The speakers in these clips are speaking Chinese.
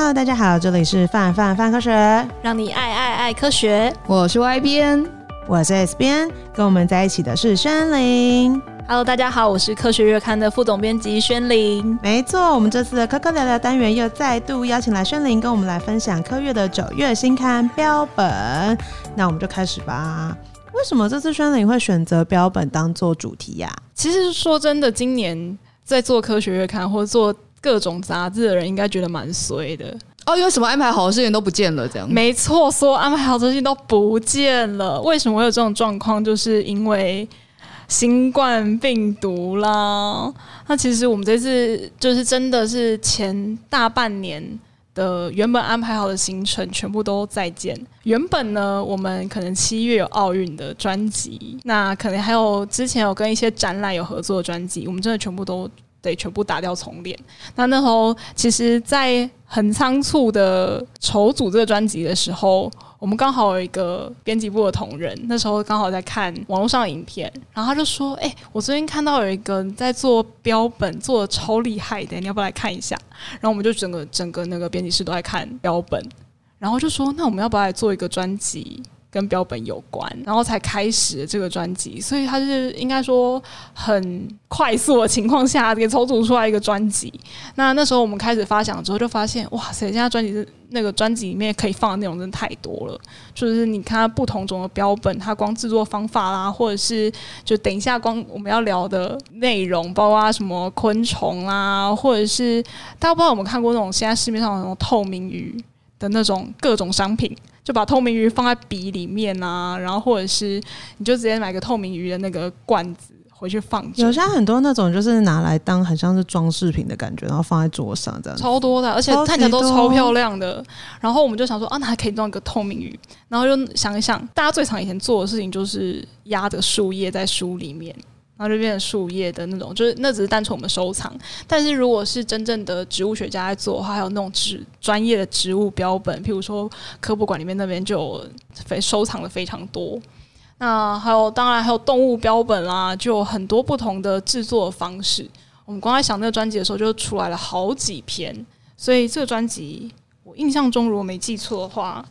Hello，大家好，这里是范范范科学，让你爱爱爱科学。我是 Y 边，我是 S 边，跟我们在一起的是轩林。Hello，大家好，我是科学月刊的副总编辑轩林。没错，我们这次的科科聊聊单元又再度邀请来轩林，跟我们来分享科月的九月新刊标本。那我们就开始吧。为什么这次轩林会选择标本当做主题呀、啊？其实说真的，今年在做科学月刊或做各种杂志的人，应该觉得蛮衰的哦，因为什么安排好的事情都不见了，这样。没错，所有安排好的事情都不见了。为什么会有这种状况？就是因为新冠病毒啦。那其实我们这次就是真的是前大半年。的原本安排好的行程全部都再见。原本呢，我们可能七月有奥运的专辑，那可能还有之前有跟一些展览有合作的专辑，我们真的全部都得全部打掉重练。那那时候，其实，在很仓促的筹组这个专辑的时候。我们刚好有一个编辑部的同仁，那时候刚好在看网络上的影片，然后他就说：“哎、我最近看到有一个在做标本，做的超厉害的，你要不要来看一下？”然后我们就整个整个那个编辑室都在看标本，然后就说：“那我们要不要来做一个专辑？”跟标本有关，然后才开始这个专辑，所以他是应该说很快速的情况下给重组出来一个专辑。那那时候我们开始发想之后，就发现哇塞，现在专辑是那个专辑里面可以放的内容真的太多了。就是你看不同种的标本，它光制作方法啦，或者是就等一下光我们要聊的内容，包括什么昆虫啦，或者是大家不知道有没有看过那种现在市面上的那种透明鱼的那种各种商品。就把透明鱼放在笔里面啊，然后或者是你就直接买个透明鱼的那个罐子回去放。有些很多那种就是拿来当很像是装饰品的感觉，然后放在桌上这样。超多的，而且看起来都超漂亮的。然后我们就想说啊，那还可以弄一个透明鱼。然后就想一想，大家最常以前做的事情就是压着树叶在书里面。然后就变成树叶的那种，就是那只是单纯我们收藏。但是如果是真正的植物学家在做的话，还有那种植专业的植物标本，譬如说科博馆里面那边就有非收藏的非常多。那还有当然还有动物标本啦，就有很多不同的制作方式。我们刚才想那个专辑的时候，就出来了好几篇。所以这个专辑，我印象中如果没记错的话，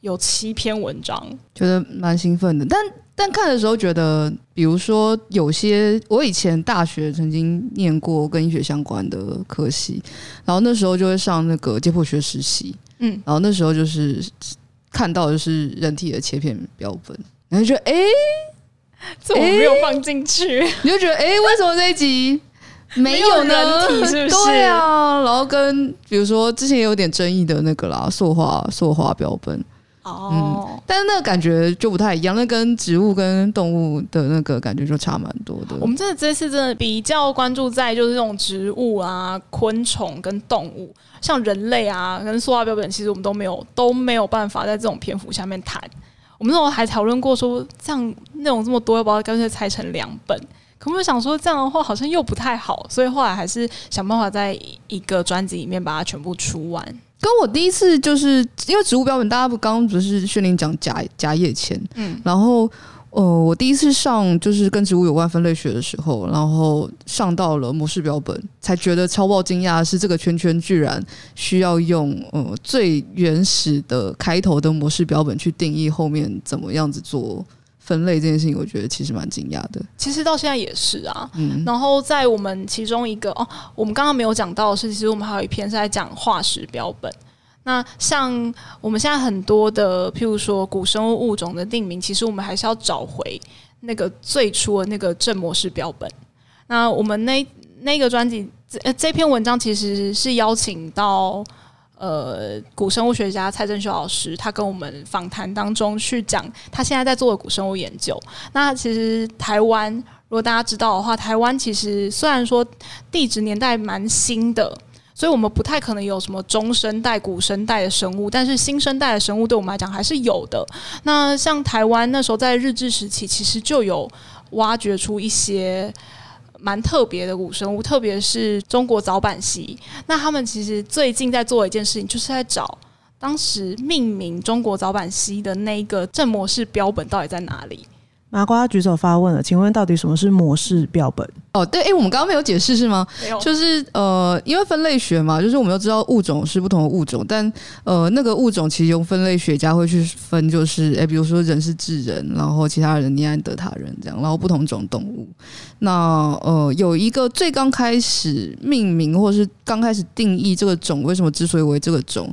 有七篇文章，觉得蛮兴奋的。但但看的时候觉得，比如说有些我以前大学曾经念过跟医学相关的科系，然后那时候就会上那个解剖学实习，嗯，然后那时候就是看到的就是人体的切片标本，然后就觉得哎，这我没有放进去，你就觉得哎，为什么这一集 没有呢？人体是不是？对啊，然后跟比如说之前也有点争议的那个啦，塑化塑化标本。哦、嗯，但是那个感觉就不太一样，那跟植物跟动物的那个感觉就差蛮多的。我们真的这次真的比较关注在就是这种植物啊、昆虫跟动物，像人类啊跟塑化标本，其实我们都没有都没有办法在这种篇幅下面谈。我们那时候还讨论过说，这样内容这么多，要不要干脆拆成两本？可我们想说这样的话好像又不太好，所以后来还是想办法在一个专辑里面把它全部出完。跟我第一次就是因为植物标本，大家不刚刚不是训练讲假假叶签，嗯，然后呃，我第一次上就是跟植物有关分类学的时候，然后上到了模式标本，才觉得超爆惊讶是这个圈圈居然需要用呃最原始的开头的模式标本去定义后面怎么样子做。分类这件事情，我觉得其实蛮惊讶的。其实到现在也是啊。嗯，然后在我们其中一个哦，我们刚刚没有讲到的是，其实我们还有一篇是在讲化石标本。那像我们现在很多的，譬如说古生物物种的定名，其实我们还是要找回那个最初的那个正模式标本。那我们那那个专辑，这这篇文章其实是邀请到。呃，古生物学家蔡正修老师，他跟我们访谈当中去讲他现在在做的古生物研究。那其实台湾，如果大家知道的话，台湾其实虽然说地质年代蛮新的，所以我们不太可能有什么中生代、古生代的生物，但是新生代的生物对我们来讲还是有的。那像台湾那时候在日治时期，其实就有挖掘出一些。蛮特别的古生物，特别是中国早版蜥。那他们其实最近在做一件事情，就是在找当时命名中国早版蜥的那个正模式标本到底在哪里。麻瓜举手发问了，请问到底什么是模式标本？哦，对，哎，我们刚刚没有解释是吗？没有，就是呃，因为分类学嘛，就是我们都知道物种是不同的物种，但呃，那个物种其实用分类学家会去分，就是哎，比如说人是智人，然后其他人尼安德塔人这样，然后不同种动物。那呃，有一个最刚开始命名或是刚开始定义这个种为什么之所以为这个种。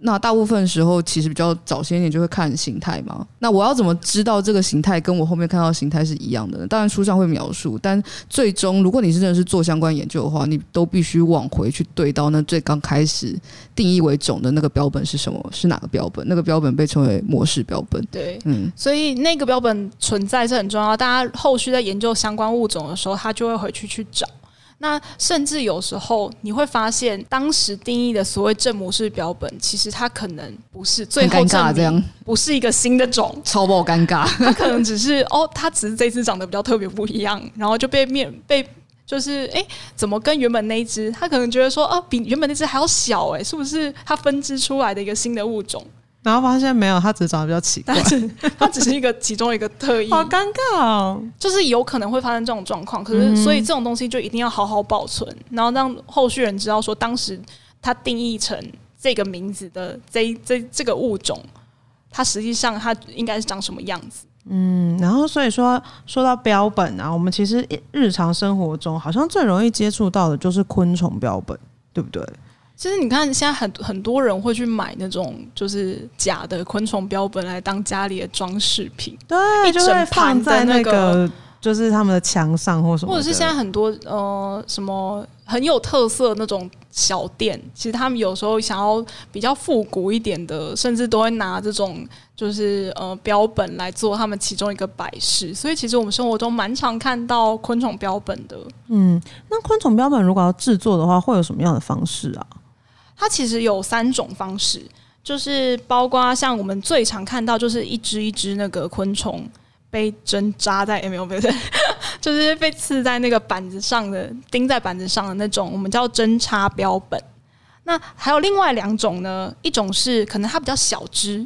那大部分时候其实比较早些年就会看形态嘛。那我要怎么知道这个形态跟我后面看到的形态是一样的呢？当然书上会描述，但最终如果你是真的是做相关研究的话，你都必须往回去对到那最刚开始定义为种的那个标本是什么？是哪个标本？那个标本被称为模式标本。对，嗯，所以那个标本存在是很重要。大家后续在研究相关物种的时候，他就会回去去找。那甚至有时候你会发现，当时定义的所谓正模式标本，其实它可能不是最后证明不是一个新的种，超爆尴尬。它可能只是 哦，它只是这只长得比较特别不一样，然后就被面被就是哎，怎么跟原本那一只？他可能觉得说哦，比原本那只还要小哎，是不是它分支出来的一个新的物种？然后发现没有，它只是长得比较奇怪，但是它只是一个其中一个特异，好尴尬哦。就是有可能会发生这种状况，可是所以这种东西就一定要好好保存，然后让后续人知道说，当时它定义成这个名字的这这这个物种，它实际上它应该是长什么样子。嗯，然后所以说说到标本啊，我们其实日常生活中好像最容易接触到的就是昆虫标本，对不对？其实你看，现在很很多人会去买那种就是假的昆虫标本来当家里的装饰品，对，一整盘在那个就是他们的墙上或什么，或者是现在很多呃什么很有特色那种小店，其实他们有时候想要比较复古一点的，甚至都会拿这种就是呃标本来做他们其中一个摆饰。所以其实我们生活中蛮常看到昆虫标本的。嗯，那昆虫标本如果要制作的话，会有什么样的方式啊？它其实有三种方式，就是包括像我们最常看到，就是一只一只那个昆虫被针扎在，没有没有，就是被刺在那个板子上的，钉在板子上的那种，我们叫针插标本。那还有另外两种呢，一种是可能它比较小只，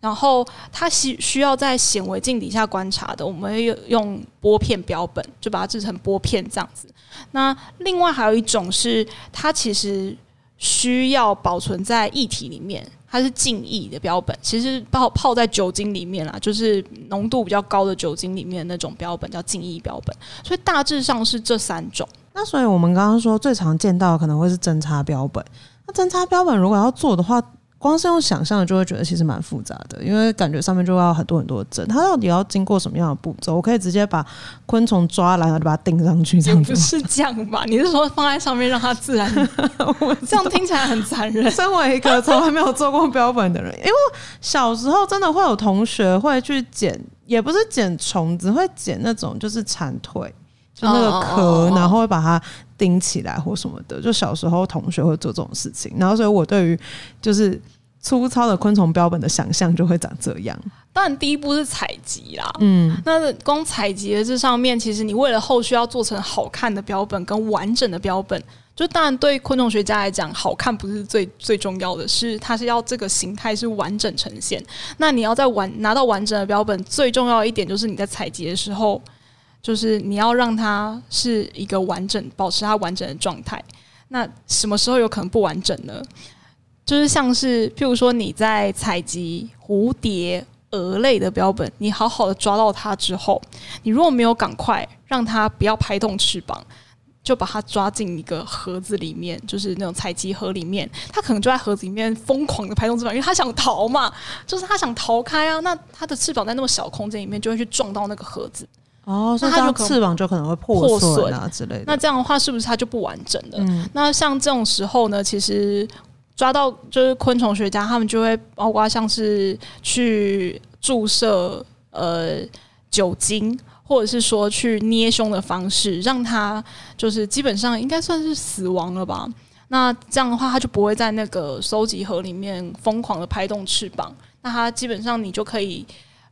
然后它需需要在显微镜底下观察的，我们会用玻片标本，就把它制成玻片这样子。那另外还有一种是它其实。需要保存在液体里面，它是静液的标本，其实泡泡在酒精里面啦，就是浓度比较高的酒精里面的那种标本叫静液标本，所以大致上是这三种。那所以我们刚刚说最常见到可能会是侦查标本，那侦查标本如果要做的话。光是用想象的就会觉得其实蛮复杂的，因为感觉上面就要很多很多针，它到底要经过什么样的步骤？我可以直接把昆虫抓来，然后就把它钉上去，这样子。不是这样吧？你是说放在上面让它自然？这样听起来很残忍。身为一个从来没有做过标本的人，因为小时候真的会有同学会去捡，也不是捡虫子，会捡那种就是蝉蜕。就那个壳，然后会把它钉起来或什么的。就小时候同学会做这种事情，然后所以我对于就是粗糙的昆虫标本的想象就会长这样。当然，第一步是采集啦。嗯，那光采集的这上面，其实你为了后续要做成好看的标本跟完整的标本，就当然对昆虫学家来讲，好看不是最最重要的，是它是要这个形态是完整呈现。那你要在完拿到完整的标本，最重要的一点就是你在采集的时候。就是你要让它是一个完整，保持它完整的状态。那什么时候有可能不完整呢？就是像是，譬如说你在采集蝴蝶、蛾类的标本，你好好的抓到它之后，你如果没有赶快让它不要拍动翅膀，就把它抓进一个盒子里面，就是那种采集盒里面，它可能就在盒子里面疯狂的拍动翅膀，因为它想逃嘛，就是它想逃开啊。那它的翅膀在那么小空间里面，就会去撞到那个盒子。哦，所以它就翅膀就可能会破损啊之类的。那这样的话，是不是它就不完整了？嗯、那像这种时候呢，其实抓到就是昆虫学家他们就会包括像是去注射呃酒精，或者是说去捏胸的方式，让它就是基本上应该算是死亡了吧。那这样的话，它就不会在那个收集盒里面疯狂的拍动翅膀。那它基本上你就可以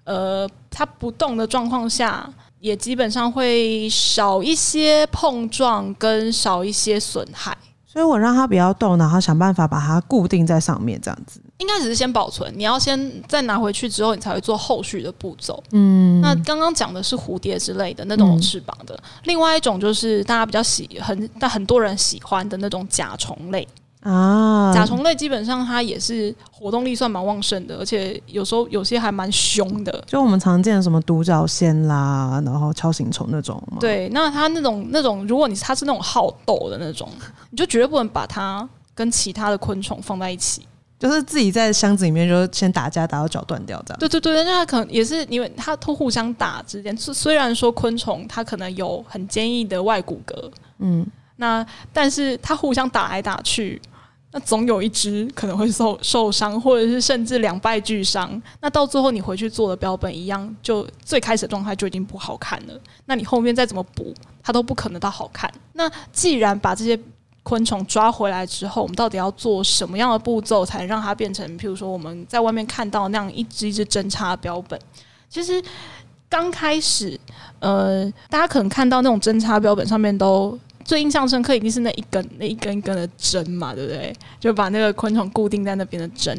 呃，它不动的状况下。也基本上会少一些碰撞跟少一些损害，所以我让它不要动，然后想办法把它固定在上面，这样子。应该只是先保存，你要先再拿回去之后，你才会做后续的步骤。嗯，那刚刚讲的是蝴蝶之类的那种有翅膀的，嗯、另外一种就是大家比较喜很但很多人喜欢的那种甲虫类啊。甲虫类基本上它也是活动力算蛮旺盛的，而且有时候有些还蛮凶的。就我们常见的什么独角仙啦，然后锹形虫那种。对，那它那种那种，如果你它是那种好斗的那种，你就绝对不能把它跟其他的昆虫放在一起。就是自己在箱子里面就先打架，打到脚断掉这样。对对对，那它可能也是因为它都互相打之间，虽然说昆虫它可能有很坚硬的外骨骼，嗯，那但是它互相打来打去，那总有一只可能会受受伤，或者是甚至两败俱伤。那到最后你回去做的标本一样，就最开始的状态就已经不好看了。那你后面再怎么补，它都不可能到好看。那既然把这些昆虫抓回来之后，我们到底要做什么样的步骤，才能让它变成，譬如说我们在外面看到那样一只一只针插标本？其实刚开始，呃，大家可能看到那种针插标本上面都最印象深刻，一定是那一根那一根一根的针嘛，对不对？就把那个昆虫固定在那边的针。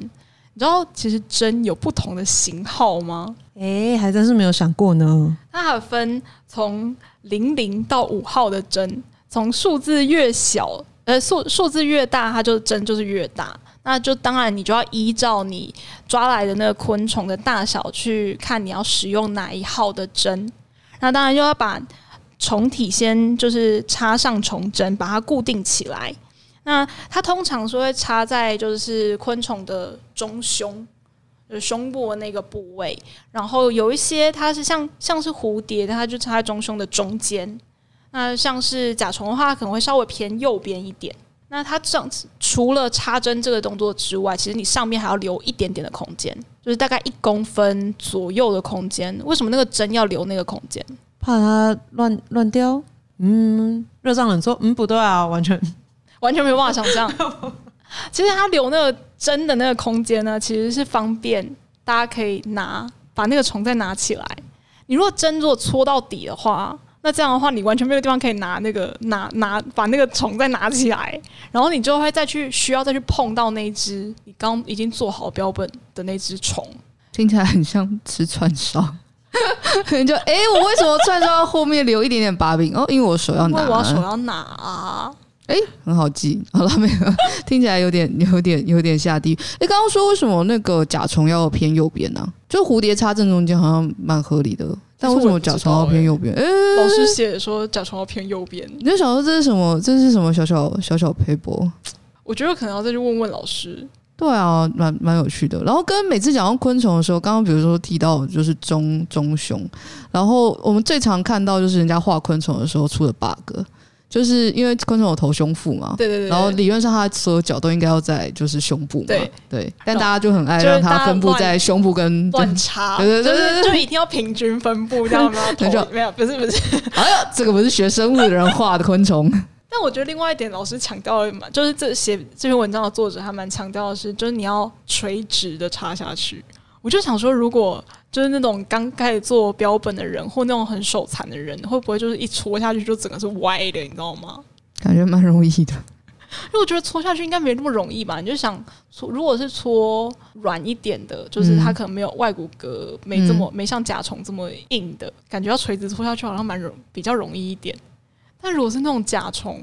你知道其实针有不同的型号吗？诶，还真是没有想过呢。它还分从零零到五号的针，从数字越小。呃，数数字越大，它就针就是越大。那就当然，你就要依照你抓来的那个昆虫的大小去看，你要使用哪一号的针。那当然就要把虫体先就是插上虫针，把它固定起来。那它通常是会插在就是昆虫的中胸，就是胸部的那个部位。然后有一些它是像像是蝴蝶，它就插在中胸的中间。那像是甲虫的话，可能会稍微偏右边一点。那它这样子，除了插针这个动作之外，其实你上面还要留一点点的空间，就是大概一公分左右的空间。为什么那个针要留那个空间？怕它乱乱掉？嗯，热胀冷缩？嗯，不对啊，完全 完全没有办法想象。其实它留那个针的那个空间呢，其实是方便大家可以拿把那个虫再拿起来。你如果针如果戳到底的话。那这样的话，你完全没有地方可以拿那个拿拿把那个虫再拿起来，然后你就会再去需要再去碰到那只你刚已经做好标本的那只虫，听起来很像吃串烧。你就哎、欸，我为什么串烧后面留一点点把柄？哦，因为我手要拿，我要手要拿啊。哎、欸，很好记。好了没有？听起来有点有点有点下地狱。哎、欸，刚刚说为什么那个甲虫要偏右边呢、啊？就蝴蝶插正中间，好像蛮合理的。但为什么甲虫要偏右边？哎、欸，老师写说甲虫要偏右边。你就想说这是什么？这是什么小小小小撇步？我觉得可能要再去问问老师。对啊，蛮蛮有趣的。然后跟每次讲到昆虫的时候，刚刚比如说提到就是中中胸，然后我们最常看到就是人家画昆虫的时候出的 bug。就是因为昆虫有头胸腹嘛，对对对，然后理论上它所有角都应该要在就是胸部嘛，对对，但大家就很爱让它分布在胸部跟乱插，对对对对，就一定要平均分布，这样吗？没有，不是不是，哎呀，这个不是学生物的人画的昆虫。但我觉得另外一点，老师强调的嘛，就是这写这篇文章的作者还蛮强调的是，就是你要垂直的插下去。我就想说，如果就是那种刚开始做标本的人，或那种很手残的人，会不会就是一戳下去就整个是歪的，你知道吗？感觉蛮容易的，因为我觉得戳下去应该没那么容易吧？你就想戳，如果是戳软一点的，就是它可能没有外骨骼，没这么、嗯、没像甲虫这么硬的，感觉要垂直戳下去好像蛮容比较容易一点。但如果是那种甲虫，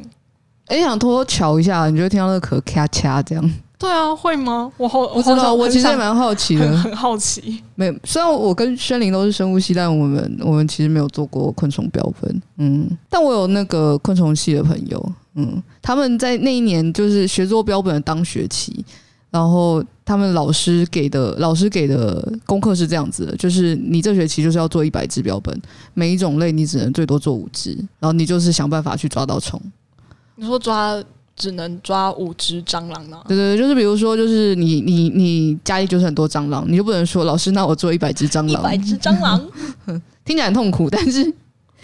哎、欸，想偷偷瞧一下，你就会听到那个壳咔嚓这样。对啊，会吗？我好，我知道，我其实也蛮好奇的，很，很好奇。没有，虽然我跟轩林都是生物系，但我们我们其实没有做过昆虫标本。嗯，但我有那个昆虫系的朋友，嗯，他们在那一年就是学做标本的当学期，然后他们老师给的老师给的功课是这样子的，就是你这学期就是要做一百只标本，每一种类你只能最多做五只，然后你就是想办法去抓到虫。你说抓？只能抓五只蟑螂呢？对对对，就是比如说，就是你你你家里就是很多蟑螂，你就不能说老师，那我做一百只蟑螂，一百只蟑螂 听起来很痛苦，但是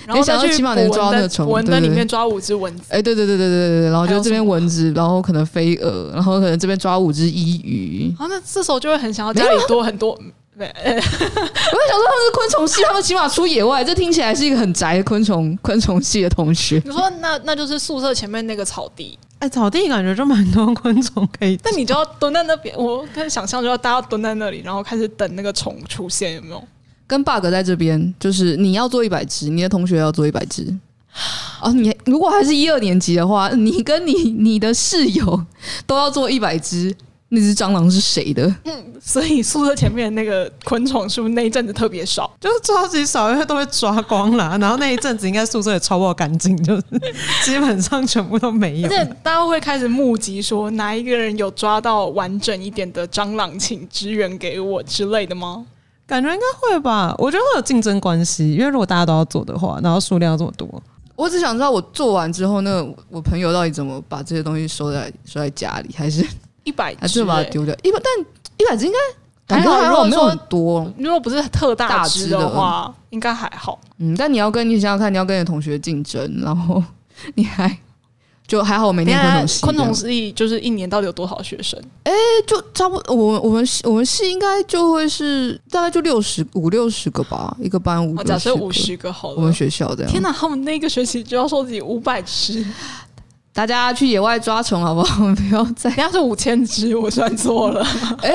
没想要起码能抓到那个虫，蚊子里面抓五只蚊子，哎，对对对对对对对，然后就这边蚊子，然后可能飞蛾，然后可能这边抓五只伊鱼，啊，那这时候就会很想要家里多很多。对，我在想说他们是昆虫系，他们起码出野外，这听起来是一个很宅的昆虫昆虫系的同学。你说那那就是宿舍前面那个草地。哎，草地感觉就蛮多昆虫可以，但你就要蹲在那边，我可以想象就要大家蹲在那里，然后开始等那个虫出现，有没有？跟 bug 在这边，就是你要做一百只，你的同学要做一百只。哦，你如果还是一二年级的话，你跟你你的室友都要做一百只。那只蟑螂是谁的？嗯，所以宿舍前面那个昆虫是不是那一阵子特别少？就是超级少，因为都被抓光了。然后那一阵子应该宿舍也超不干净，就是基本上全部都没有。而且大家会开始募集，说哪一个人有抓到完整一点的蟑螂，请支援给我之类的吗？感觉应该会吧。我觉得会有竞争关系，因为如果大家都要做的话，然后数量这么多，我只想知道我做完之后，那个我朋友到底怎么把这些东西收在收在家里，还是？一百只，还是把它丢掉？一百，但一百只应该还好，还好没有很多。如果不是特大只的话，应该还好。嗯，但你要跟你想想看，你要跟你的同学竞争，然后你还就还好，我每年昆虫系，昆虫系就是一年到底有多少学生？哎、欸，就差不多。我我们系我们系应该就会是大概就六十五六十个吧，一个班五。假设五十个好了，我们学校这样。天哪，他们那个学期就要收集五百只。大家去野外抓虫好不好？我们不要再。人家是五千只，我算错了。哎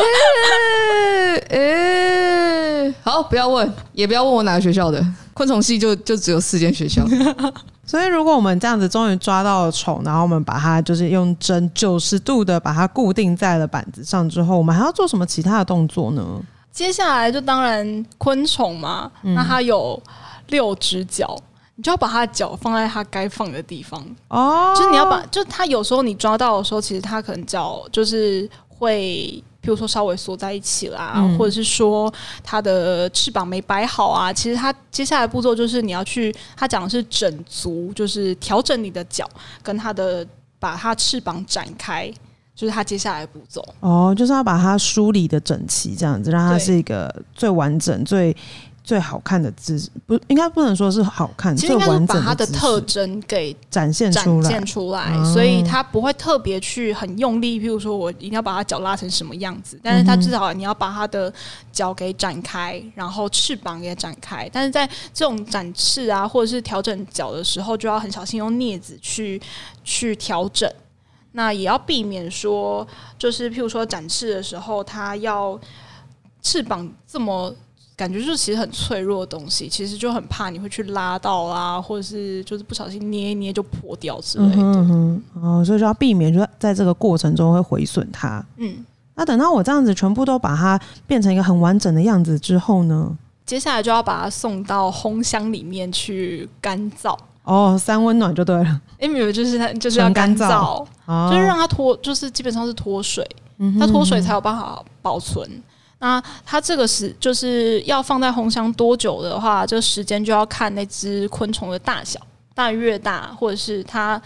哎、欸欸，好，不要问，也不要问我哪个学校的昆虫系就，就就只有四间学校。所以，如果我们这样子终于抓到了虫，然后我们把它就是用针九十度的把它固定在了板子上之后，我们还要做什么其他的动作呢？接下来就当然昆虫嘛，那它有六只脚。你就要把它的脚放在它该放的地方哦，就是你要把，就它有时候你抓到的时候，其实它可能脚就是会，比如说稍微缩在一起啦，嗯、或者是说它的翅膀没摆好啊。其实它接下来步骤就是你要去，它讲的是整足，就是调整你的脚跟它的把它翅膀展开，就是它接下来步骤。哦，就是要把它梳理的整齐，这样子让它是一个最完整最。最好看的姿势不应该不能说是好看，其实应该是把它的特征给展现出来，展现出来，所以它不会特别去很用力。譬如说我一定要把它脚拉成什么样子，但是它至少你要把它的脚给展开，然后翅膀也展开。但是在这种展翅啊，或者是调整脚的时候，就要很小心用镊子去去调整。那也要避免说，就是譬如说展翅的时候，它要翅膀这么。感觉就是其实很脆弱的东西，其实就很怕你会去拉到啊，或者是就是不小心捏一捏就破掉之类的。嗯哼，哦，所以就要避免，就在这个过程中会毁损它。嗯，那等到我这样子全部都把它变成一个很完整的样子之后呢，接下来就要把它送到烘箱里面去干燥。哦，三温暖就对了。因为就是它就是要干燥，哦、就是让它脱，就是基本上是脱水，嗯它脱水才有办法保存。那它这个是就是要放在烘箱多久的话，这个时间就要看那只昆虫的大小，大越大，或者是它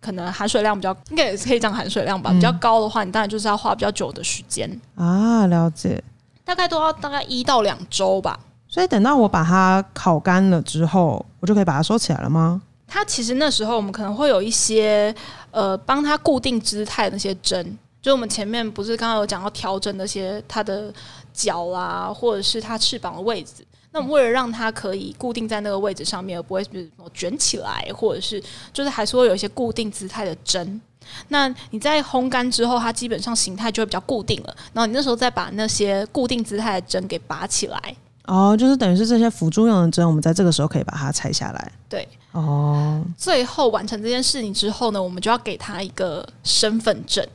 可能含水量比较，应该也是可以讲含水量吧，比较高的话，你当然就是要花比较久的时间啊。了解，大概都要大概一到两周吧。所以等到我把它烤干了之后，我就可以把它收起来了吗？它其实那时候我们可能会有一些呃，帮它固定姿态的那些针。就我们前面不是刚刚有讲到调整那些它的脚啊，或者是它翅膀的位置。那我们为了让它可以固定在那个位置上面，而不会比如卷起来，或者是就是还是会有一些固定姿态的针。那你在烘干之后，它基本上形态就会比较固定了。然后你那时候再把那些固定姿态的针给拔起来。哦，就是等于是这些辅助用的针，我们在这个时候可以把它拆下来。对，哦。最后完成这件事情之后呢，我们就要给它一个身份证。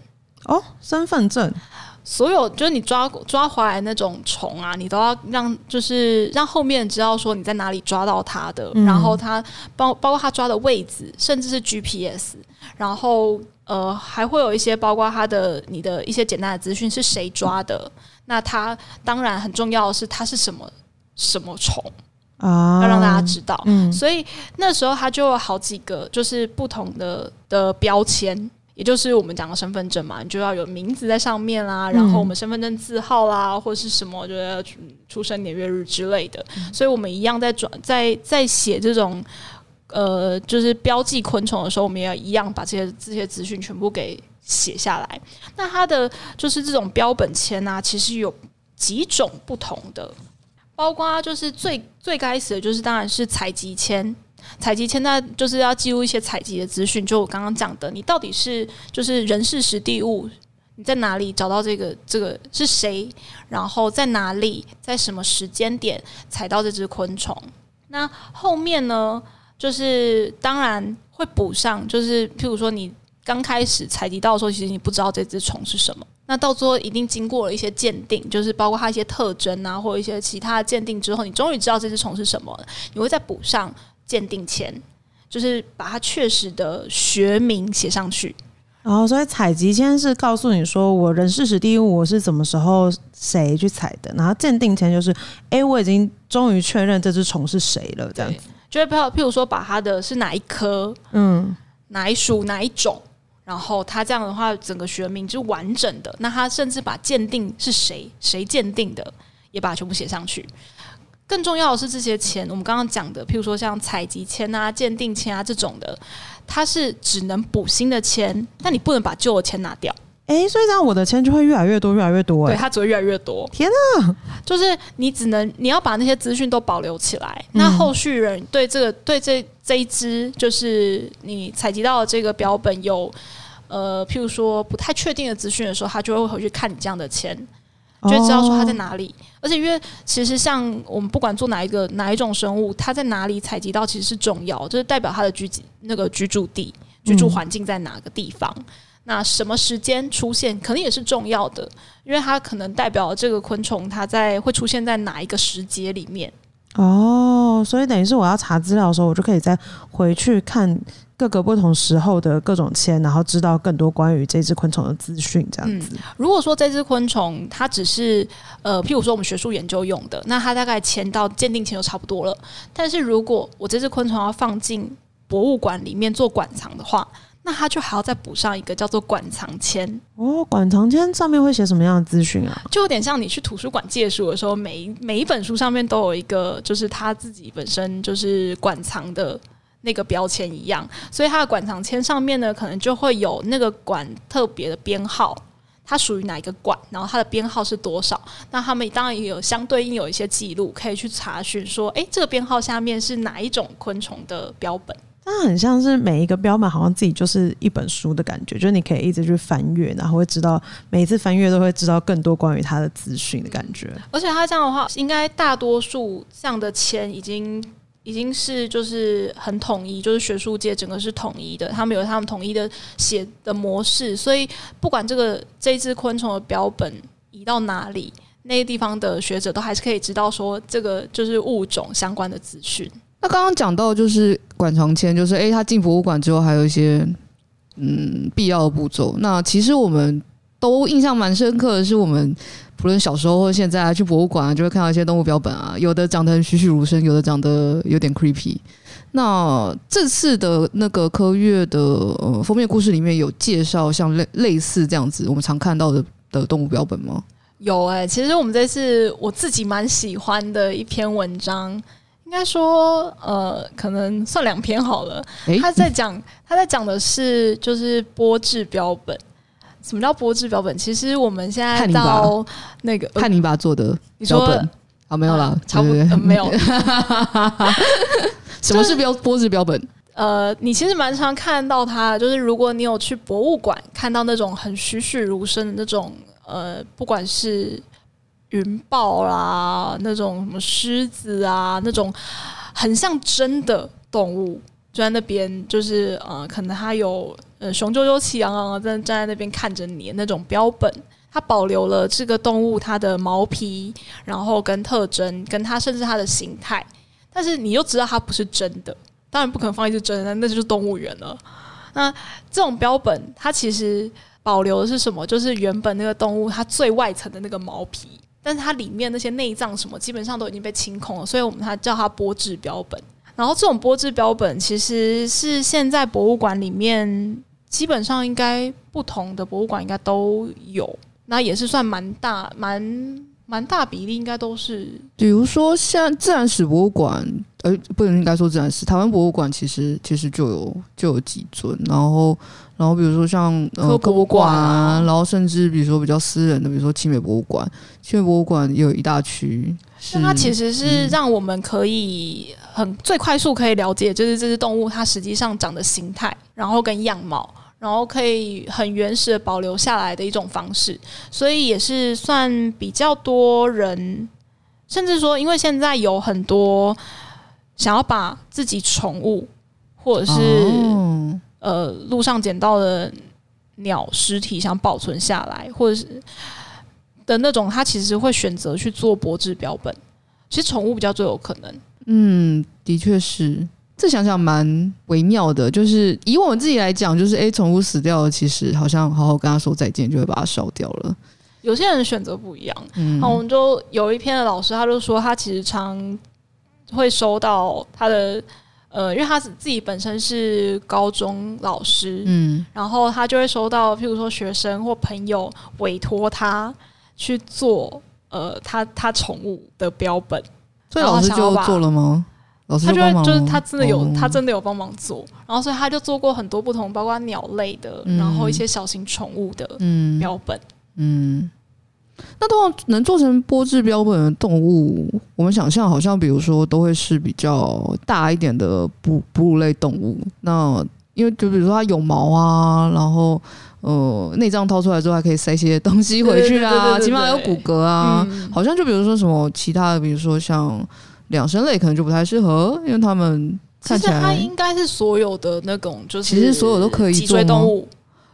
哦，身份证，所有就是你抓抓回来那种虫啊，你都要让就是让后面知道说你在哪里抓到它的，嗯、然后它包包括它抓的位置，甚至是 GPS，然后呃还会有一些包括它的你的一些简单的资讯是谁抓的，嗯、那它当然很重要的是它是什么什么虫啊，要让大家知道，嗯、所以那时候它就有好几个就是不同的的标签。也就是我们讲的身份证嘛，你就要有名字在上面啦，然后我们身份证字号啦，或者是什么，就要出生年月日之类的。所以我们一样在转在在写这种呃，就是标记昆虫的时候，我们也要一样把这些这些资讯全部给写下来。那它的就是这种标本签啊，其实有几种不同的，包括就是最最该死的就是当然是采集签。采集签在就是要记录一些采集的资讯，就我刚刚讲的，你到底是就是人事实地物，你在哪里找到这个这个是谁，然后在哪里，在什么时间点采到这只昆虫？那后面呢，就是当然会补上，就是譬如说你刚开始采集到的时候，其实你不知道这只虫是什么。那到最后一定经过了一些鉴定，就是包括它一些特征啊，或者一些其他的鉴定之后，你终于知道这只虫是什么了。你会再补上鉴定前，就是把它确实的学名写上去。然后、哦，所以采集签是告诉你说我人事史第物我是什么时候谁去采的，然后鉴定签就是，哎，我已经终于确认这只虫是谁了，这样子。就会譬如说，把它的是哪一科，嗯，哪一属哪一种。然后它这样的话，整个学名是完整的。那它甚至把鉴定是谁谁鉴定的，也把它全部写上去。更重要的是，这些钱我们刚刚讲的，譬如说像采集签啊、鉴定签啊这种的，它是只能补新的签，但你不能把旧的签拿掉。诶，所以这样我的签就会越来越多，越来越多。对，它只会越来越多。天哪！就是你只能你要把那些资讯都保留起来。嗯、那后续人对这个对这这一支就是你采集到的这个标本有呃，譬如说不太确定的资讯的时候，他就会回去看你这样的签，就知道说它在哪里。哦、而且因为其实像我们不管做哪一个哪一种生物，它在哪里采集到其实是重要，就是代表它的居住那个居住地、居住环境在哪个地方。嗯那什么时间出现，可能也是重要的，因为它可能代表这个昆虫它在会出现在哪一个时节里面。哦，所以等于是我要查资料的时候，我就可以再回去看各个不同时候的各种签，然后知道更多关于这只昆虫的资讯。这样子。嗯，如果说这只昆虫它只是呃，譬如说我们学术研究用的，那它大概签到鉴定签就差不多了。但是如果我这只昆虫要放进博物馆里面做馆藏的话，那它就还要再补上一个叫做馆藏签哦，馆藏签上面会写什么样的资讯啊？就有点像你去图书馆借书的时候，每一每一本书上面都有一个，就是它自己本身就是馆藏的那个标签一样。所以它的馆藏签上面呢，可能就会有那个馆特别的编号，它属于哪一个馆，然后它的编号是多少。那他们当然也有相对应有一些记录可以去查询，说，诶，这个编号下面是哪一种昆虫的标本。那很像是每一个标本，好像自己就是一本书的感觉，就是你可以一直去翻阅，然后会知道每一次翻阅都会知道更多关于它的资讯的感觉。而且它这样的话，应该大多数这样的签已经已经是就是很统一，就是学术界整个是统一的，他们有他们统一的写的模式，所以不管这个这只昆虫的标本移到哪里，那些地方的学者都还是可以知道说这个就是物种相关的资讯。那刚刚讲到就是馆藏签，就是诶，他进博物馆之后还有一些嗯必要的步骤。那其实我们都印象蛮深刻的是，我们不论小时候或现在去博物馆啊，就会看到一些动物标本啊，有的长得很栩栩如生，有的长得有点 creepy。那这次的那个科月的呃封面故事里面有介绍像类类似这样子我们常看到的的动物标本吗？有哎、欸，其实我们这次我自己蛮喜欢的一篇文章。应该说，呃，可能算两篇好了。欸、他在讲，他在讲的是就是剥制标本。什么叫波制标本？其实我们现在到那个汉尼拔做的标本，好、哦、没有了，差不多没有。什么是标波制标本？呃，你其实蛮常看到它，就是如果你有去博物馆看到那种很栩栩如生的那种，呃，不管是。云豹啦，那种什么狮子啊，那种很像真的动物，就在那边，就是呃，可能它有呃雄赳赳气昂昂的站站在那边看着你那种标本，它保留了这个动物它的毛皮，然后跟特征，跟它甚至它的形态，但是你又知道它不是真的，当然不可能放一只真的，那就是动物园了。那这种标本它其实保留的是什么？就是原本那个动物它最外层的那个毛皮。但是它里面那些内脏什么，基本上都已经被清空了，所以我们它叫它剥制标本。然后这种波制标本其实是现在博物馆里面基本上应该不同的博物馆应该都有，那也是算蛮大蛮蛮大比例，应该都是。比如说像自然史博物馆，呃，不能应该说自然史，台湾博物馆其实其实就有就有几尊，然后。然后比如说像呃科博馆啊，然后甚至比如说比较私人的，比如说清美博物馆，清美博物馆也有一大区那它其实是让我们可以很最快速可以了解，就是这只动物它实际上长的形态，然后跟样貌，然后可以很原始的保留下来的一种方式，所以也是算比较多人，甚至说，因为现在有很多想要把自己宠物或者是、哦、呃路上捡到的鸟尸体想保存下来，或者是。的那种，他其实会选择去做博智标本。其实宠物比较最有可能。嗯，的确是。这想想蛮微妙的，就是以我们自己来讲，就是哎，宠物死掉了，其实好像好好跟他说再见，就会把它烧掉了。有些人选择不一样。嗯，那我们就有一篇的老师，他就说他其实常会收到他的呃，因为他自己本身是高中老师，嗯，然后他就会收到，譬如说学生或朋友委托他。去做呃，他他宠物的标本，所以老师就做了吗？老师就他就会就是他真的有，哦、他真的有帮忙做，然后所以他就做过很多不同，包括鸟类的，嗯、然后一些小型宠物的标本。嗯，嗯，那通常能做成波质标本的动物，我们想象好像比如说都会是比较大一点的哺哺乳类动物。那因为就比如说它有毛啊，然后。呃，内脏掏出来之后还可以塞些东西回去啊，起码有骨骼啊。嗯、好像就比如说什么其他的，比如说像两生类，可能就不太适合，因为他们看起来它应该是所有的那种，就是其实所有都可以脊椎动物。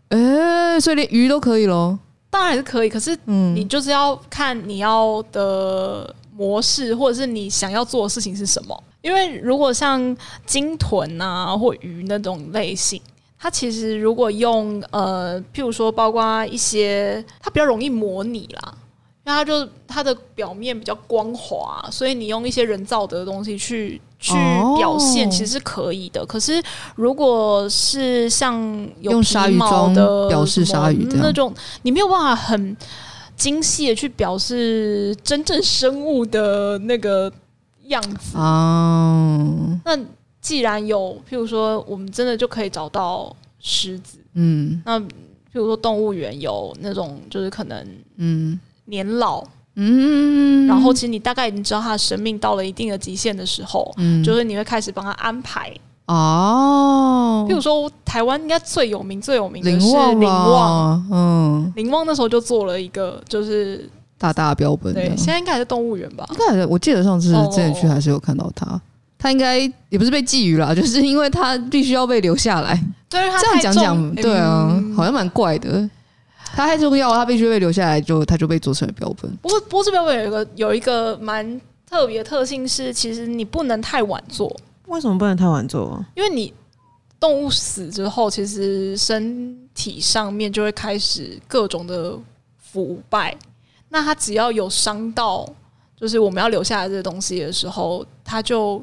哎、欸，所以连鱼都可以咯。当然是可以，可是你就是要看你要的模式，或者是你想要做的事情是什么。因为如果像鲸豚啊或鱼那种类型。它其实如果用呃，譬如说，包括一些，它比较容易模拟啦，因为它就它的表面比较光滑，所以你用一些人造的东西去去表现，其实是可以的。哦、可是如果是像有皮毛的表示鲨鱼那种，你没有办法很精细的去表示真正生物的那个样子啊，那。既然有，譬如说，我们真的就可以找到狮子，嗯，那譬如说动物园有那种，就是可能，嗯，年老，嗯，然后其实你大概已经知道它的生命到了一定的极限的时候，嗯，就是你会开始帮他安排。哦。譬如说，台湾应该最有名、最有名的是林旺，嗯，林旺那时候就做了一个，就是大大标本，对，现在应该还是动物园吧？应该还是，我记得上次之前去还是有看到它。他应该也不是被觊觎了，就是因为他必须要被留下来。对，这样讲讲，对啊，嗯、好像蛮怪的。他太重要，他必须被留下来，就他就被做成了标本。不过，不过这标本有一个有一个蛮特别的特性是，其实你不能太晚做。为什么不能太晚做？因为你动物死之后，其实身体上面就会开始各种的腐败。那它只要有伤到，就是我们要留下来这个东西的时候，它就。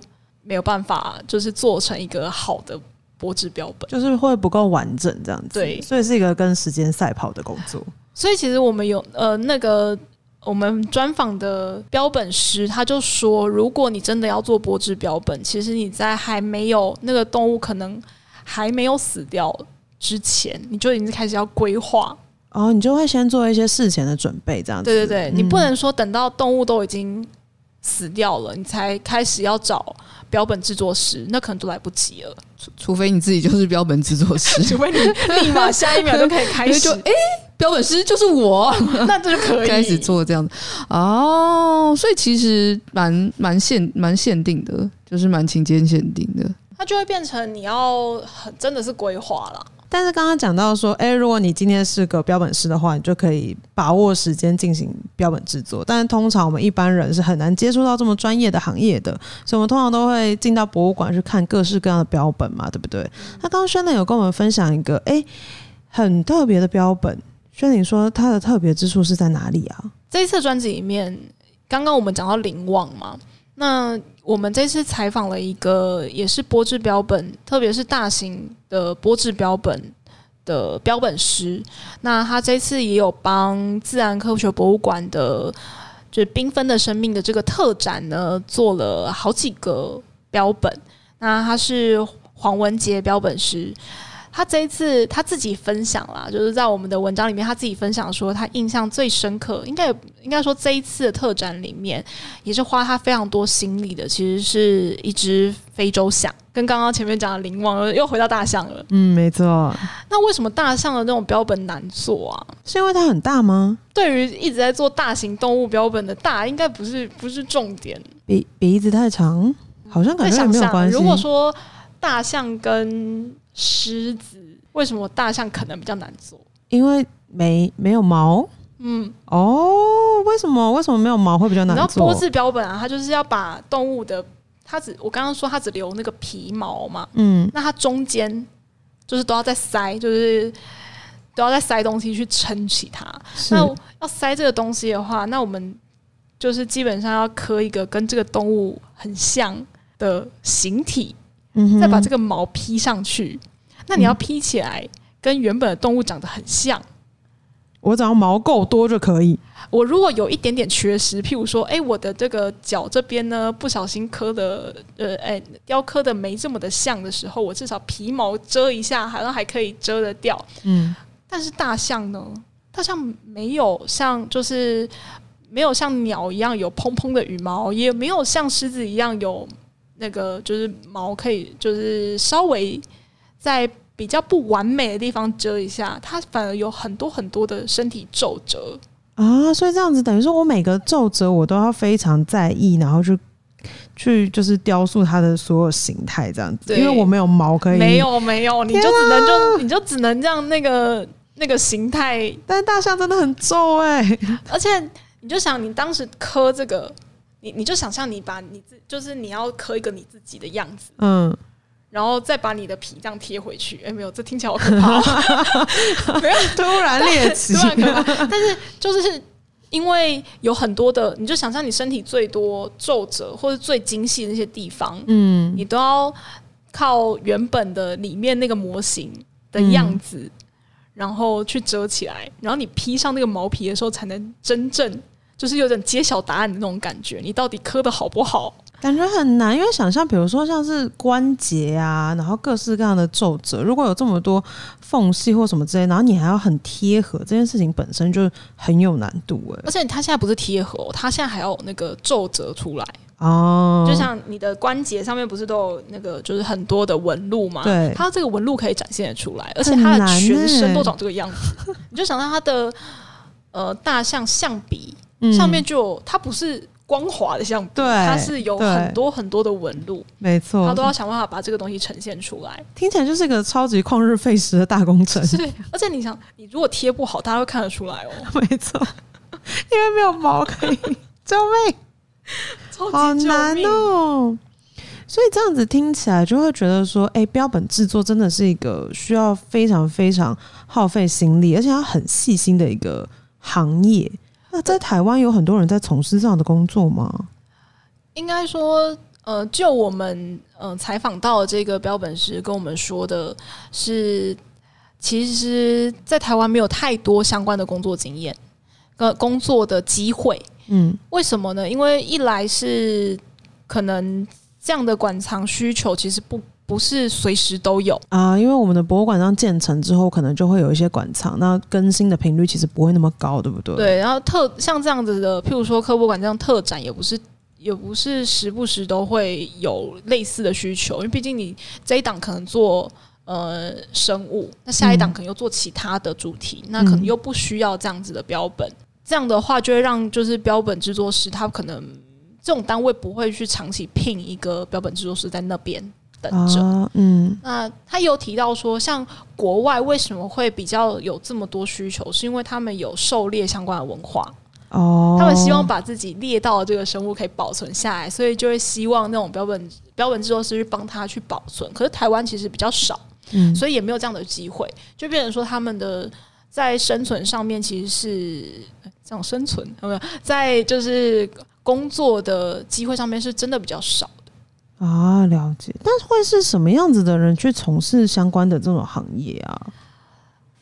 没有办法，就是做成一个好的播质标本，就是会不够完整这样子。对，所以是一个跟时间赛跑的工作。所以其实我们有呃那个我们专访的标本师，他就说，如果你真的要做播质标本，其实你在还没有那个动物可能还没有死掉之前，你就已经开始要规划。哦，你就会先做一些事前的准备，这样子。对对对，嗯、你不能说等到动物都已经死掉了，你才开始要找。标本制作师，那可能都来不及了。除除非你自己就是标本制作师，除非你立马下一秒就可以开始。就哎、欸，标本师就是我，那这就可以开始做这样子哦。所以其实蛮蛮限蛮限定的，就是蛮情节限定的。它就会变成你要很真的是规划了。但是刚刚讲到说，哎、欸，如果你今天是个标本师的话，你就可以把握时间进行标本制作。但是通常我们一般人是很难接触到这么专业的行业的，所以我们通常都会进到博物馆去看各式各样的标本嘛，对不对？那刚刚轩宁有跟我们分享一个哎、欸、很特别的标本，轩宁说它的特别之处是在哪里啊？这一次专辑里面，刚刚我们讲到灵旺嘛。那我们这次采访了一个也是玻质标本，特别是大型的玻质标本的标本师。那他这次也有帮自然科学博物馆的，就是缤纷的生命的这个特展呢，做了好几个标本。那他是黄文杰标本师，他这一次他自己分享啦，就是在我们的文章里面，他自己分享说，他印象最深刻，应该应该说这一次的特展里面，也是花他非常多心力的，其实是一只非洲象，跟刚刚前面讲的灵王又回到大象了。嗯，没错。那为什么大象的那种标本难做啊？是因为它很大吗？对于一直在做大型动物标本的大，应该不是不是重点。鼻鼻子太长，好像感觉没有关系。如果说大象跟狮子，为什么大象可能比较难做？因为没没有毛。嗯，哦，为什么？为什么没有毛会比较难做？你知道玻质标本啊，它就是要把动物的，它只我刚刚说它只留那个皮毛嘛，嗯，那它中间就是都要再塞，就是都要再塞东西去撑起它。那要塞这个东西的话，那我们就是基本上要刻一个跟这个动物很像的形体。再把这个毛披上去，那你要披起来跟原本的动物长得很像。我只要毛够多就可以。我如果有一点点缺失，譬如说，哎，我的这个脚这边呢，不小心磕的，呃，哎，雕刻的没这么的像的时候，我至少皮毛遮一下，好像还可以遮得掉。嗯。但是大象呢？大象没有像，就是没有像鸟一样有蓬蓬的羽毛，也没有像狮子一样有。那个就是毛可以，就是稍微在比较不完美的地方遮一下，它反而有很多很多的身体皱褶。啊，所以这样子等于说我每个皱褶我都要非常在意，然后就去就是雕塑它的所有形态这样子，因为我没有毛可以，没有没有，你就只能就你就只能这样那个那个形态，但是大象真的很皱哎、欸，而且你就想你当时磕这个。你你就想象你把你自就是你要磕一个你自己的样子，嗯，然后再把你的皮这样贴回去。哎、欸，没有，这听起来好可怕，没有突然猎奇，突然可怕。但是就是因为有很多的，你就想象你身体最多皱褶或者最精细的那些地方，嗯，你都要靠原本的里面那个模型的样子，嗯、然后去遮起来，然后你披上那个毛皮的时候，才能真正。就是有点揭晓答案的那种感觉，你到底磕的好不好？感觉很难，因为想象，比如说像是关节啊，然后各式各样的皱褶，如果有这么多缝隙或什么之类，然后你还要很贴合，这件事情本身就很有难度哎。而且它现在不是贴合，它现在还要有那个皱褶出来哦。就像你的关节上面不是都有那个，就是很多的纹路嘛？对，它这个纹路可以展现得出来，而且它的全身都长这个样子。你就想到它的呃大象象鼻。上面就，它不是光滑的像，对，它是有很多很多的纹路，没错，他都要想办法把这个东西呈现出来。听起来就是一个超级旷日费时的大工程。是，而且你想，你如果贴不好，大家会看得出来哦。没错，因为没有毛可以，救命，好难哦。所以这样子听起来就会觉得说，哎，标本制作真的是一个需要非常非常耗费心力，而且要很细心的一个行业。那在台湾有很多人在从事这样的工作吗？应该说，呃，就我们呃采访到的这个标本师跟我们说的是，其实，在台湾没有太多相关的工作经验，跟，工作的机会。嗯，为什么呢？因为一来是可能这样的馆藏需求其实不。不是随时都有啊，因为我们的博物馆当建成之后，可能就会有一些馆藏，那更新的频率其实不会那么高，对不对？对，然后特像这样子的，譬如说科博馆这样特展，也不是也不是时不时都会有类似的需求，因为毕竟你这一档可能做呃生物，那下一档可能又做其他的主题，嗯、那可能又不需要这样子的标本，这样的话就会让就是标本制作师他可能这种单位不会去长期聘一个标本制作师在那边。等着，啊，嗯，那他有提到说，像国外为什么会比较有这么多需求，是因为他们有狩猎相关的文化哦，他们希望把自己猎到的这个生物可以保存下来，所以就会希望那种标本标本制作师去帮他去保存。可是台湾其实比较少，嗯，所以也没有这样的机会，就变成说他们的在生存上面其实是这样生存，有没有？在就是工作的机会上面是真的比较少。啊，了解。但是会是什么样子的人去从事相关的这种行业啊？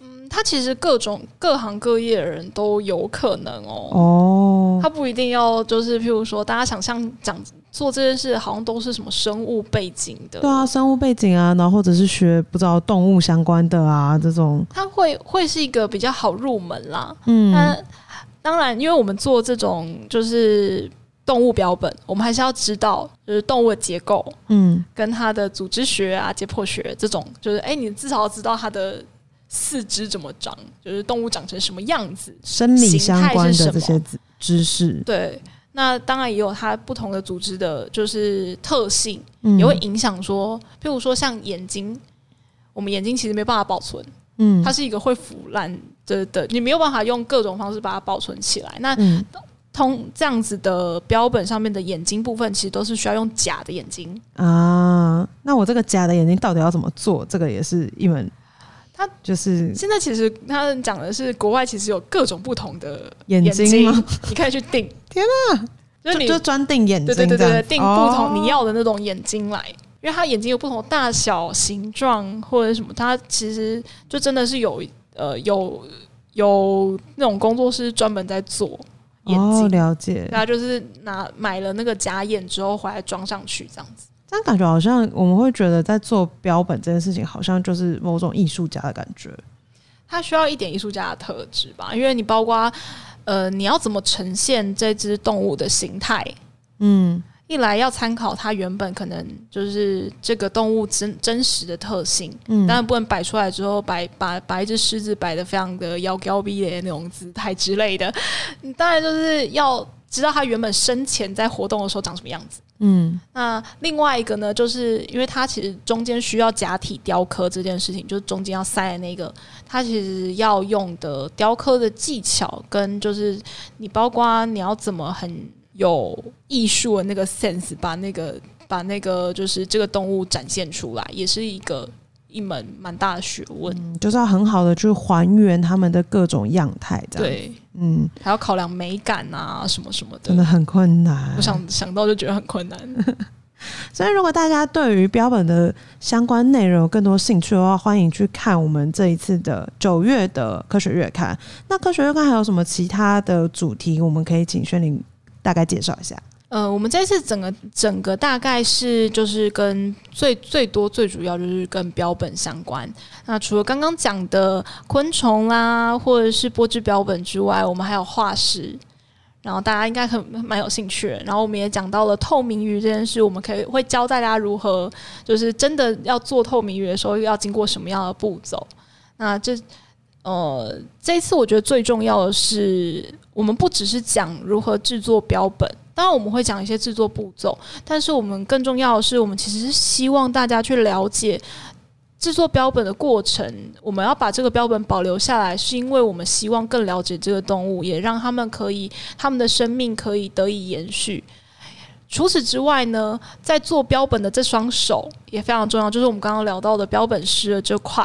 嗯，他其实各种各行各业的人都有可能哦。哦，他不一定要就是，譬如说，大家想象讲做这件事好像都是什么生物背景的。对啊，生物背景啊，然后或者是学不知道动物相关的啊，这种他会会是一个比较好入门啦。嗯，那当然，因为我们做这种就是动物标本，我们还是要知道就是动物的结构，嗯，跟它的组织学啊、解剖学这种，就是哎，你至少要知道它的。四肢怎么长？就是动物长成什么样子，生理相关的这些知知识。对，那当然也有它不同的组织的，就是特性，嗯、也会影响说，譬如说像眼睛，我们眼睛其实没办法保存，嗯，它是一个会腐烂的的，你没有办法用各种方式把它保存起来。那、嗯、通这样子的标本上面的眼睛部分，其实都是需要用假的眼睛啊。那我这个假的眼睛到底要怎么做？这个也是一门。它就是现在，其实他讲的是国外其实有各种不同的眼睛，你可以去订。天啊，就是你就专定眼睛，对对对对，订不同你要的那种眼睛来，哦、因为它眼睛有不同大小、形状或者什么，它其实就真的是有呃有有那种工作室专门在做眼镜。哦，了解。他就是拿买了那个假眼之后回来装上去，这样子。这样感觉好像我们会觉得在做标本这件事情，好像就是某种艺术家的感觉。它需要一点艺术家的特质吧，因为你包括呃，你要怎么呈现这只动物的形态？嗯，一来要参考它原本可能就是这个动物真真实的特性，嗯，当然不能摆出来之后摆把把一只狮子摆的非常的妖娇逼的那种姿态之类的。你当然就是要知道它原本生前在活动的时候长什么样子。嗯，那另外一个呢，就是因为它其实中间需要假体雕刻这件事情，就是中间要塞的那个，它其实要用的雕刻的技巧，跟就是你包括你要怎么很有艺术的那个 sense，把那个把那个就是这个动物展现出来，也是一个。一门蛮大的学问，嗯，就是要很好的去还原他们的各种样态，这样对，嗯，还要考量美感啊，什么什么的，真的很困难。我想想到就觉得很困难。所以，如果大家对于标本的相关内容有更多兴趣的话，欢迎去看我们这一次的九月的科学月刊。那科学月刊还有什么其他的主题？我们可以请炫琳大概介绍一下。呃，我们这次整个整个大概是就是跟最最多最主要就是跟标本相关。那除了刚刚讲的昆虫啦，或者是玻质标本之外，我们还有化石。然后大家应该很蛮有兴趣。然后我们也讲到了透明鱼这件事，我们可以会教大家如何就是真的要做透明鱼的时候要经过什么样的步骤。那这呃，这次我觉得最重要的是，我们不只是讲如何制作标本。当然我们会讲一些制作步骤，但是我们更重要的是，我们其实是希望大家去了解制作标本的过程。我们要把这个标本保留下来，是因为我们希望更了解这个动物，也让他们可以他们的生命可以得以延续。除此之外呢，在做标本的这双手也非常重要，就是我们刚刚聊到的标本师的这块。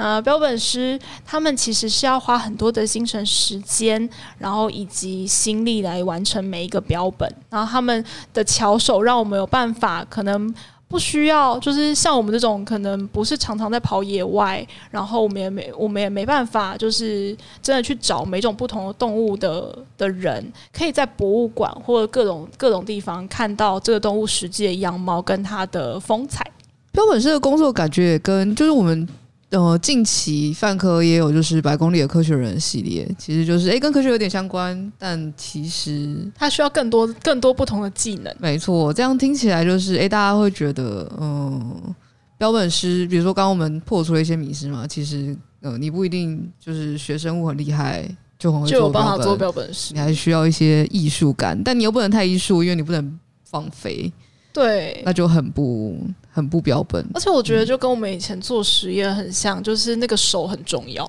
呃，标本师他们其实是要花很多的精神时间，然后以及心力来完成每一个标本。然后他们的巧手让我们有办法，可能不需要，就是像我们这种可能不是常常在跑野外，然后我们也没我们也没办法，就是真的去找每种不同的动物的的人，可以在博物馆或者各种各种地方看到这个动物实际的样貌跟它的风采。标本师的工作感觉也跟就是我们。呃，近期泛科也有就是百公里的科学人系列，其实就是诶跟科学有点相关，但其实它需要更多更多不同的技能。没错，这样听起来就是诶大家会觉得，嗯、呃，标本师，比如说刚刚我们破除了一些迷失嘛，其实呃，你不一定就是学生物很厉害就很会做标本，就有办法做标本师，你还需要一些艺术感，但你又不能太艺术，因为你不能放飞。对，那就很不很不标本。而且我觉得就跟我们以前做实验很像，就是那个手很重要。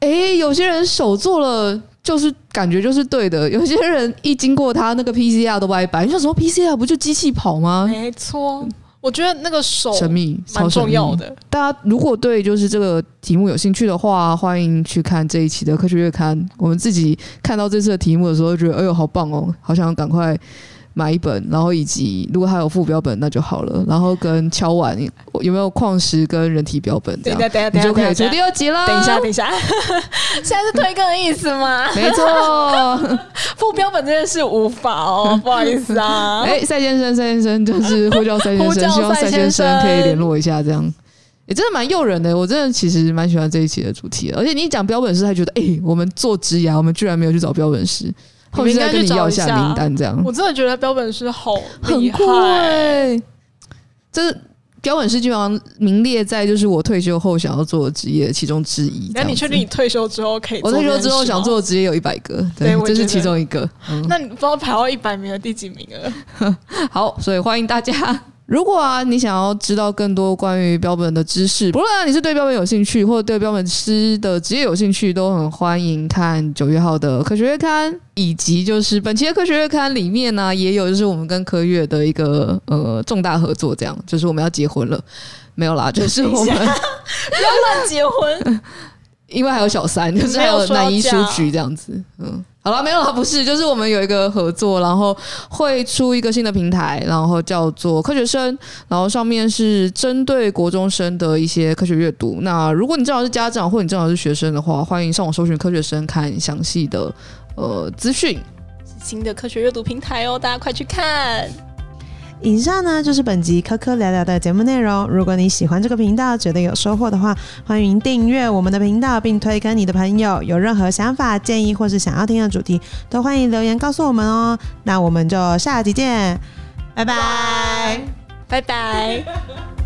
哎、欸，有些人手做了就是感觉就是对的，有些人一经过他那个 PCR 都歪掰。你说什么 PCR 不就机器跑吗？没错，我觉得那个手神秘蛮重要的。大家如果对就是这个题目有兴趣的话，欢迎去看这一期的科学月刊。我们自己看到这次的题目的时候，觉得哎呦好棒哦，好想赶快。买一本，然后以及如果他有副标本那就好了，然后跟敲碗有没有矿石跟人体标本这样，等一下等一下你就可以出第二集了。等一下等一下，现在是推更的意思吗？没错，副标本真的是无法哦，不好意思啊。哎，赛先生，赛先生就是呼叫赛先生，希望赛先生可以联络一下，这样也真的蛮诱人的。我真的其实蛮喜欢这一期的主题的，而且你一讲标本师，还觉得哎，我们做职涯，我们居然没有去找标本师。后面再跟你要一下名单，这样。我真的觉得标本师好很酷哎！这标本师基本上名列在就是我退休后想要做的职业其中之一。那你确定你退休之后可以？我退休之后想做的职业有一百个，对，这是其中一个。嗯、那你不知道排到一百名的第几名了？好，所以欢迎大家。如果啊，你想要知道更多关于标本的知识，不论啊你是对标本有兴趣，或者对标本师的职业有兴趣，都很欢迎看九月号的科学月刊，以及就是本期的科学月刊里面呢、啊，也有就是我们跟科月的一个呃重大合作，这样就是我们要结婚了，没有啦，就是我们 不要乱结婚，因为还有小三，就是还有南一书局这样子，嗯。好了，没有了，不是，就是我们有一个合作，然后会出一个新的平台，然后叫做科学生，然后上面是针对国中生的一些科学阅读。那如果你正好是家长，或你正好是学生的话，欢迎上网搜寻科学生，看详细的呃资讯。新的科学阅读平台哦，大家快去看。以上呢就是本集科科聊聊的节目内容。如果你喜欢这个频道，觉得有收获的话，欢迎订阅我们的频道，并推给你的朋友。有任何想法、建议或是想要听的主题，都欢迎留言告诉我们哦。那我们就下集见，拜拜，拜拜。